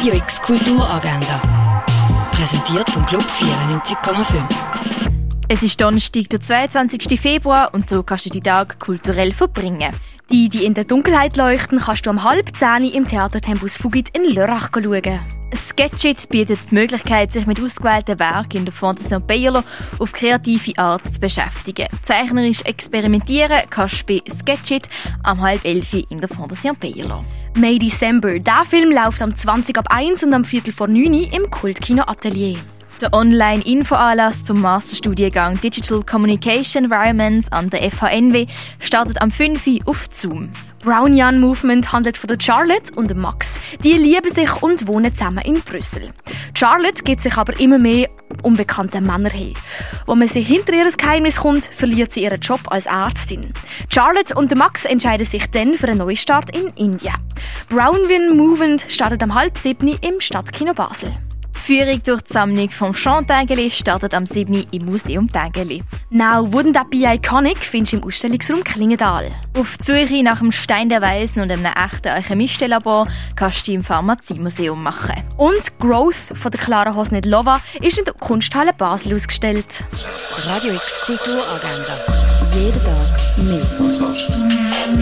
Radio X Kulturagenda. Präsentiert vom Club 94,5. Es ist Donnerstag, der 22. Februar und so kannst du die Tag kulturell verbringen. Die, die in der Dunkelheit leuchten, kannst du um halb zehn im Theater Tempus Fugit in Lörrach schauen. Sketchit bietet die Möglichkeit, sich mit ausgewählten Werken in der Fondation Bayerlo auf kreative Art zu beschäftigen. Zeichnerisch experimentieren kannst du bei Sketchit am halb elf in der Fondation Bayerlo. May December. Der Film läuft am 20 ab 1 und am Viertel vor 9 im Kultkino Atelier. Der Online-Infoanlass zum Masterstudiengang Digital Communication Environments an der FHNW startet am 5. Uhr auf Zoom. Brown Young Movement handelt von der Charlotte und Max. Die lieben sich und wohnen zusammen in Brüssel. Charlotte geht sich aber immer mehr um bekannte Männer hin. Wo man sie hinter ihr Geheimnis kommt, verliert sie ihren Job als Ärztin. Charlotte und Max entscheiden sich dann für einen Neustart in Indien. Brown Young Movement startet am halb sieben im Stadtkino Basel. Die Führung durch die Sammlung vom Jean Tägeli startet am 7. im Museum Tägeli. Now Wouldn't That Be Iconic findest du im Ausstellungsraum Klingendal. Auf die Suche nach dem Stein der Weisen und einem echten Alchemistenlabor kannst du im Pharmaziemuseum machen. Und Growth von der Clara Hosnet-Lova ist in der Kunsthalle Basel ausgestellt. Radio X Kulturagenda. Jeden Tag mehr.